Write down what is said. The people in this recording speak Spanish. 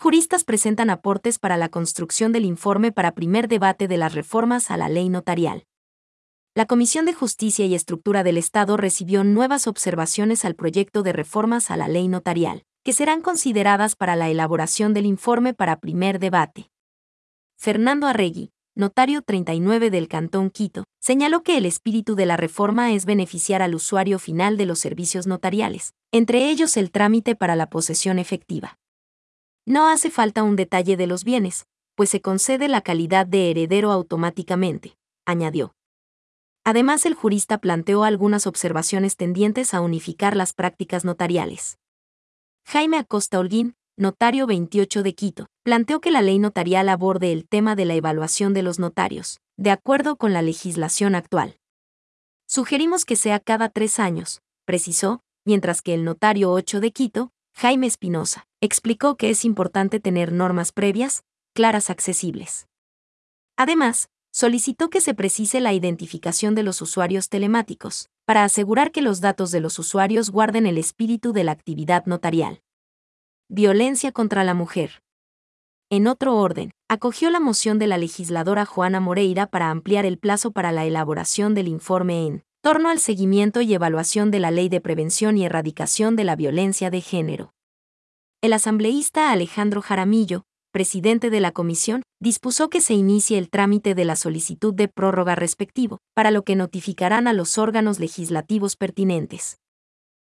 juristas presentan aportes para la construcción del informe para primer debate de las reformas a la ley notarial. La Comisión de Justicia y Estructura del Estado recibió nuevas observaciones al proyecto de reformas a la ley notarial, que serán consideradas para la elaboración del informe para primer debate. Fernando Arregui, notario 39 del Cantón Quito, señaló que el espíritu de la reforma es beneficiar al usuario final de los servicios notariales, entre ellos el trámite para la posesión efectiva. No hace falta un detalle de los bienes, pues se concede la calidad de heredero automáticamente, añadió. Además, el jurista planteó algunas observaciones tendientes a unificar las prácticas notariales. Jaime Acosta Holguín, notario 28 de Quito, planteó que la ley notarial aborde el tema de la evaluación de los notarios, de acuerdo con la legislación actual. Sugerimos que sea cada tres años, precisó, mientras que el notario 8 de Quito, Jaime Espinosa, explicó que es importante tener normas previas, claras, accesibles. Además, solicitó que se precise la identificación de los usuarios telemáticos, para asegurar que los datos de los usuarios guarden el espíritu de la actividad notarial. Violencia contra la mujer. En otro orden, acogió la moción de la legisladora Juana Moreira para ampliar el plazo para la elaboración del informe en torno al seguimiento y evaluación de la Ley de Prevención y Erradicación de la Violencia de Género. El asambleísta Alejandro Jaramillo, presidente de la comisión, dispuso que se inicie el trámite de la solicitud de prórroga respectivo, para lo que notificarán a los órganos legislativos pertinentes.